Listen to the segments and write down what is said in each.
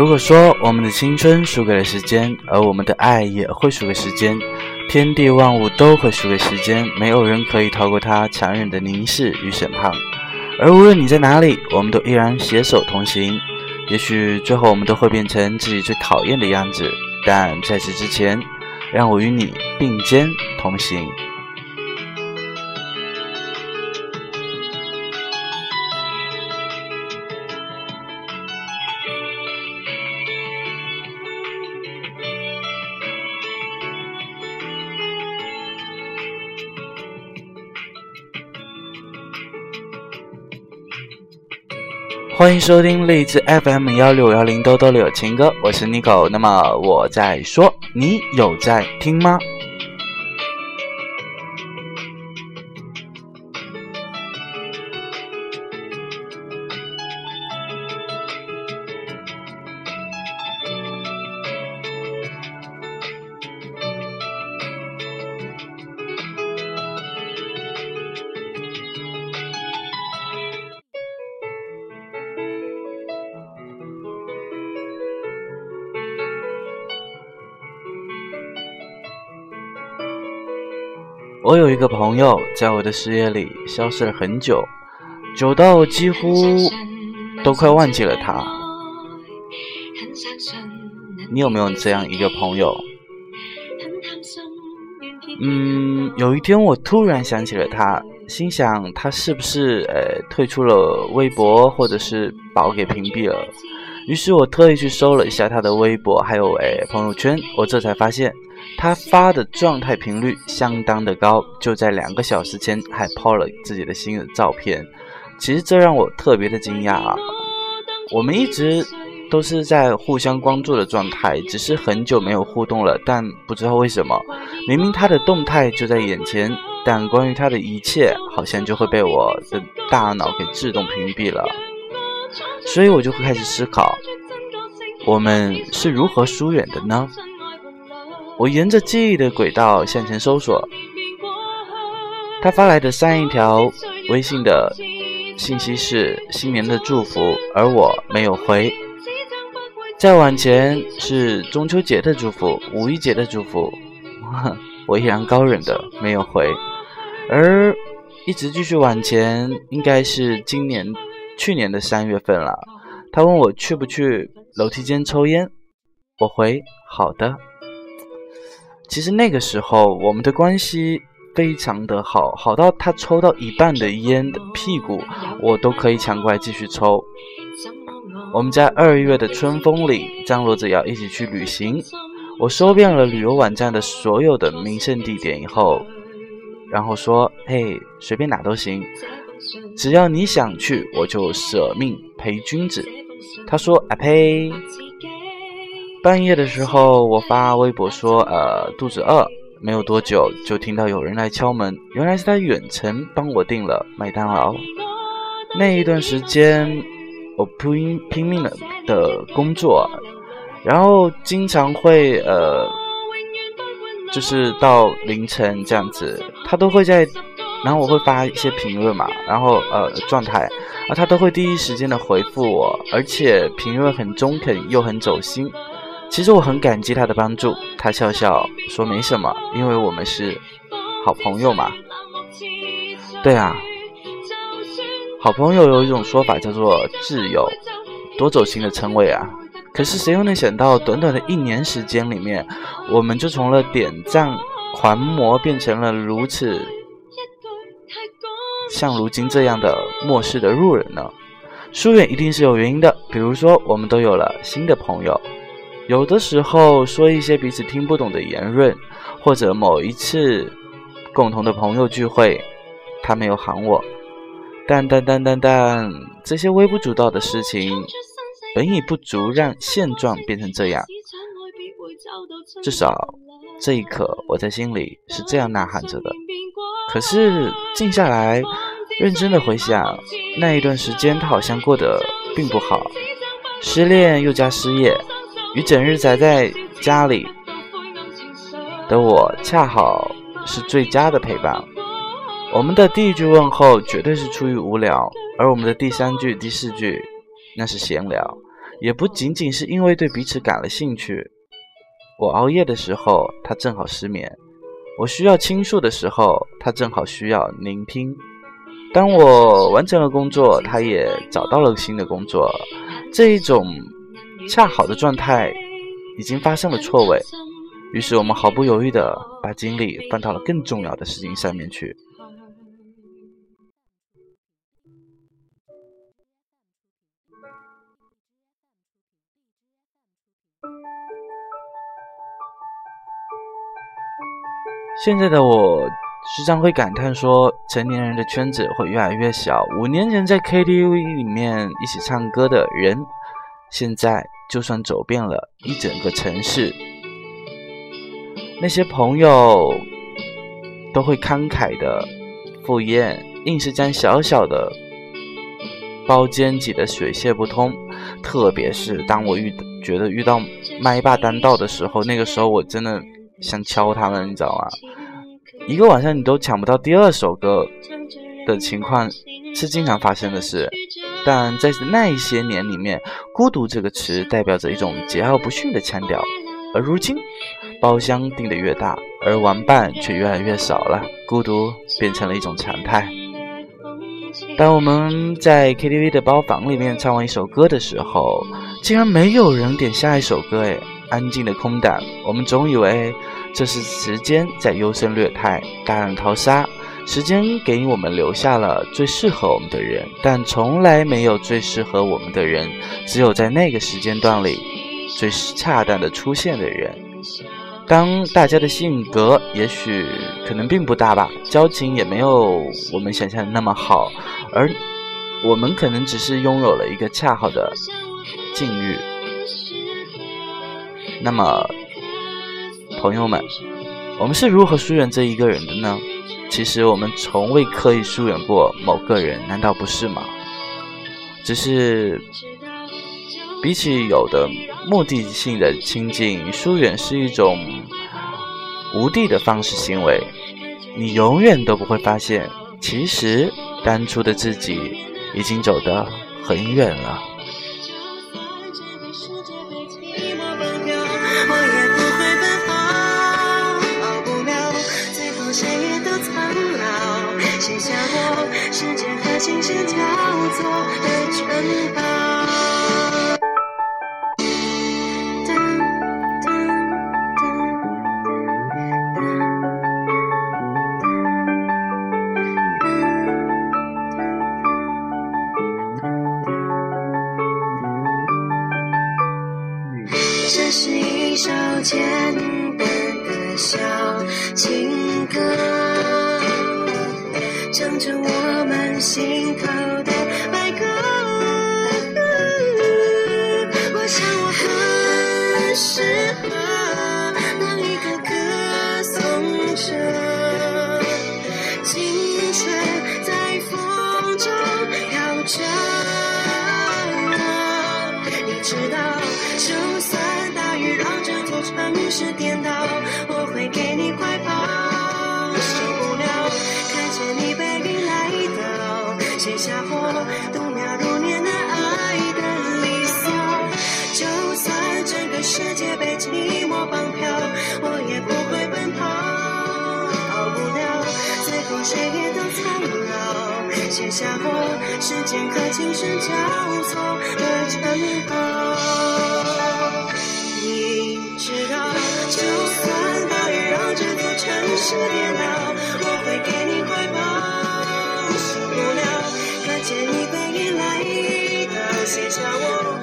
如果说我们的青春输给了时间，而我们的爱也会输给时间，天地万物都会输给时间，没有人可以逃过它残忍的凝视与审判。而无论你在哪里，我们都依然携手同行。也许最后我们都会变成自己最讨厌的样子，但在此之前，让我与你并肩同行。欢迎收听荔枝 FM 幺六幺零兜兜里有情歌，我是 Nico。那么我在说，你有在听吗？我有一个朋友，在我的视野里消失了很久，久到几乎都快忘记了他。你有没有这样一个朋友？嗯，有一天我突然想起了他，心想他是不是呃退出了微博，或者是把我给屏蔽了？于是我特意去搜了一下他的微博，还有诶朋友圈，我这才发现。他发的状态频率相当的高，就在两个小时前还抛了自己的新的照片。其实这让我特别的惊讶啊！我们一直都是在互相关注的状态，只是很久没有互动了。但不知道为什么，明明他的动态就在眼前，但关于他的一切好像就会被我的大脑给自动屏蔽了。所以我就会开始思考，我们是如何疏远的呢？我沿着记忆的轨道向前搜索，他发来的上一条微信的信息是新年的祝福，而我没有回。再往前是中秋节的祝福、五一节的祝福，我依然高冷的没有回。而一直继续往前，应该是今年、去年的三月份了。他问我去不去楼梯间抽烟，我回好的。其实那个时候，我们的关系非常的好，好到他抽到一半的烟的屁股，我都可以抢过来继续抽。我们在二月的春风里张罗着要一起去旅行，我搜遍了旅游网站的所有的名胜地点以后，然后说：“嘿，随便哪都行，只要你想去，我就舍命陪君子。”他说：“啊呸。”半夜的时候，我发微博说：“呃，肚子饿。”没有多久，就听到有人来敲门，原来是他远程帮我订了麦当劳。那一段时间，我拼拼命的的工作，然后经常会呃，就是到凌晨这样子，他都会在，然后我会发一些评论嘛，然后呃状态，啊，他都会第一时间的回复我，而且评论很中肯又很走心。其实我很感激他的帮助，他笑笑说没什么，因为我们是好朋友嘛。对啊，好朋友有一种说法叫做挚友，多走心的称谓啊。可是谁又能想到，短短的一年时间里面，我们就从了点赞狂魔变成了如此像如今这样的末世的路人呢？疏远一定是有原因的，比如说我们都有了新的朋友，有的时候说一些彼此听不懂的言论，或者某一次共同的朋友聚会，他没有喊我，但但但但但这些微不足道的事情，本已不足让现状变成这样，至少这一刻我在心里是这样呐喊着的。可是静下来。认真的回想那一段时间，他好像过得并不好，失恋又加失业，与整日宅在家里的我恰好是最佳的陪伴。我们的第一句问候绝对是出于无聊，而我们的第三句、第四句那是闲聊，也不仅仅是因为对彼此感了兴趣。我熬夜的时候，他正好失眠；我需要倾诉的时候，他正好需要聆听。当我完成了工作，他也找到了新的工作，这一种恰好的状态已经发生了错位，于是我们毫不犹豫地把精力放到了更重要的事情上面去。现在的我。时常会感叹说，成年人的圈子会越来越小。五年前在 KTV 里面一起唱歌的人，现在就算走遍了一整个城市，那些朋友都会慷慨的赴宴，硬是将小小的包间挤得水泄不通。特别是当我遇觉得遇到麦霸单道的时候，那个时候我真的想敲他们，你知道吗？一个晚上你都抢不到第二首歌的情况是经常发生的事，但在那一些年里面，孤独这个词代表着一种桀骜不驯的腔调，而如今包厢订的越大，而玩伴却越来越少了，孤独变成了一种常态。当我们在 KTV 的包房里面唱完一首歌的时候，竟然没有人点下一首歌，哎，安静的空档，我们总以为。这是时间在优胜劣汰、大浪淘沙，时间给我们留下了最适合我们的人，但从来没有最适合我们的人，只有在那个时间段里最恰当的出现的人。当大家的性格也许可能并不大吧，交情也没有我们想象的那么好，而我们可能只是拥有了一个恰好的境遇，那么。朋友们，我们是如何疏远这一个人的呢？其实我们从未刻意疏远过某个人，难道不是吗？只是比起有的目的性的亲近，疏远是一种无地的方式行为。你永远都不会发现，其实当初的自己已经走得很远了。星星交错的城堡。这是一首简单的小情歌。唱着我飘着。你知道，就算大雨让这座城市颠倒，是电脑，我会给你怀抱。受不了看见你背影来的写下我。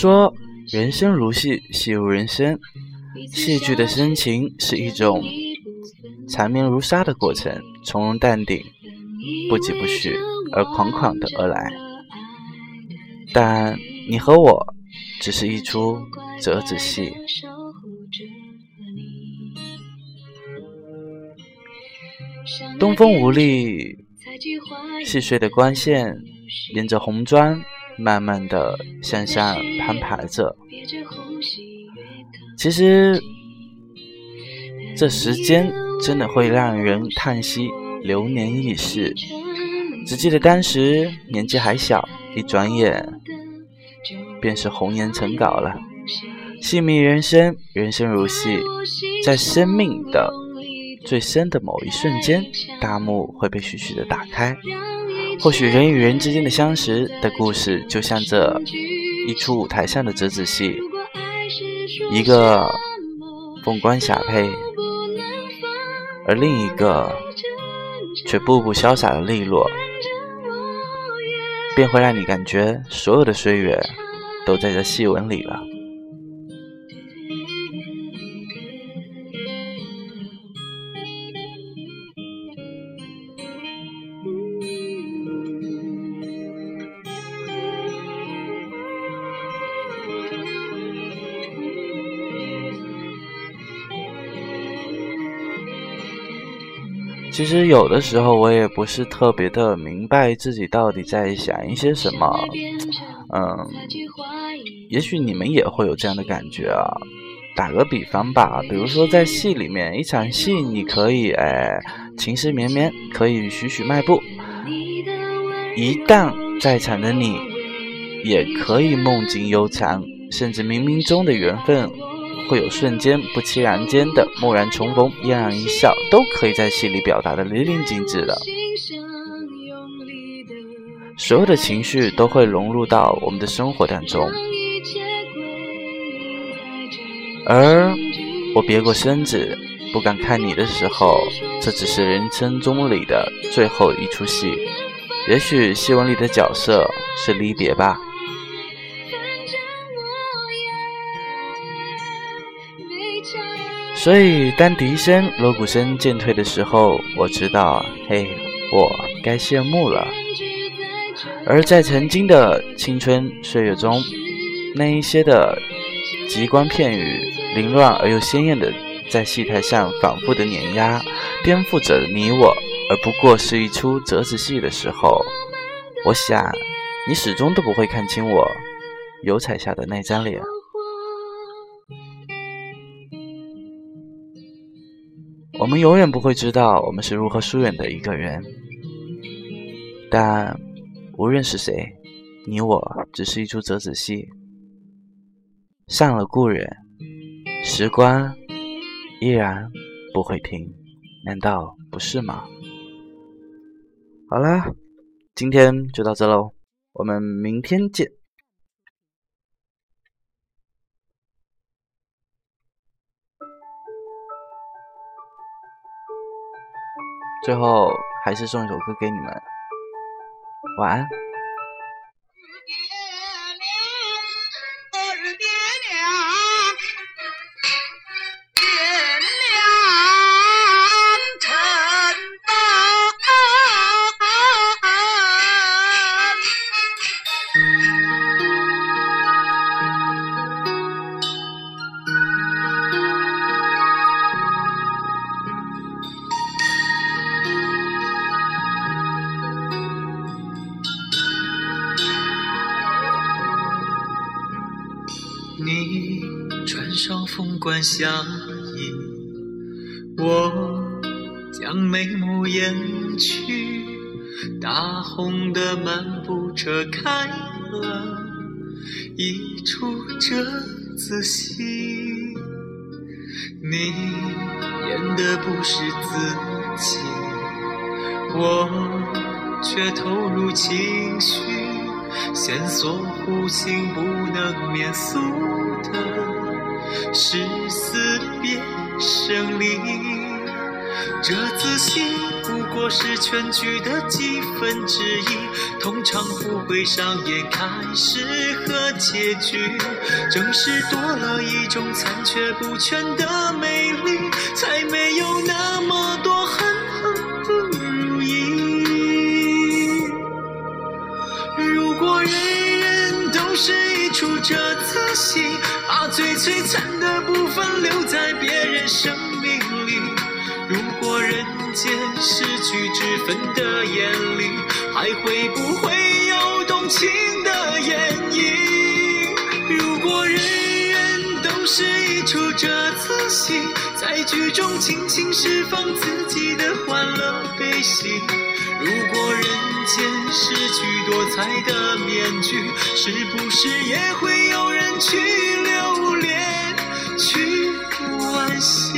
说，人生如戏，戏如人生。戏剧的深情是一种缠绵如沙的过程，从容淡定，不疾不徐，而款款的而来。但你和我，只是一出折子戏。东风无力，细碎的光线沿着红砖慢慢的向上攀爬着。其实，这时间真的会让人叹息，流年易逝。只记得当时年纪还小，一转眼便是红颜成稿了。戏迷人生，人生如戏，在生命的最深的某一瞬间，大幕会被徐徐的打开。或许人与人之间的相识的故事，就像这一出舞台上的折子戏，一个凤冠霞帔，而另一个却步步潇洒的利落，便会让你感觉所有的岁月都在这戏文里了。其实有的时候我也不是特别的明白自己到底在想一些什么，嗯，也许你们也会有这样的感觉啊。打个比方吧，比如说在戏里面，一场戏你可以哎情思绵绵，可以徐徐迈步，一旦在场的你也可以梦境悠长，甚至冥冥中的缘分。会有瞬间不期然间的蓦然重逢，嫣然一笑，都可以在戏里表达的淋漓尽致的。所有的情绪都会融入到我们的生活当中。而我别过身子，不敢看你的时候，这只是人生中里的最后一出戏。也许戏文里的角色是离别吧。所以，当笛声、锣鼓声渐退的时候，我知道，嘿，我该谢幕了。而在曾经的青春岁月中，那一些的极光片语，凌乱而又鲜艳的，在戏台上反复的碾压、颠覆着你我，而不过是一出折子戏的时候，我想，你始终都不会看清我油彩下的那张脸。我们永远不会知道我们是如何疏远的一个人，但无论是谁，你我只是一出折子戏。上了故人，时光依然不会停，难道不是吗？好啦，今天就到这喽，我们明天见。最后还是送一首歌给你们，晚安。凤冠霞衣，我将眉目掩去，大红的漫步车开了一出折子戏。你演的不是自己，我却投入情绪，线索弧形不能免俗的是死别生离。这仔戏不过是全剧的几分之一，通常不会上演开始和结局。正是多了一种残缺不全的美丽，才没有那么多恨恨不如意。如果人人都是出这次戏，把最璀璨的部分留在别人生命里。如果人间失去之分的眼里，还会不会有动情的演绎？如果人人都是一出这次戏，在剧中尽情释放自己的欢乐悲喜。如果人间失去多彩的面具，是不是也会有人去留恋，去惋惜？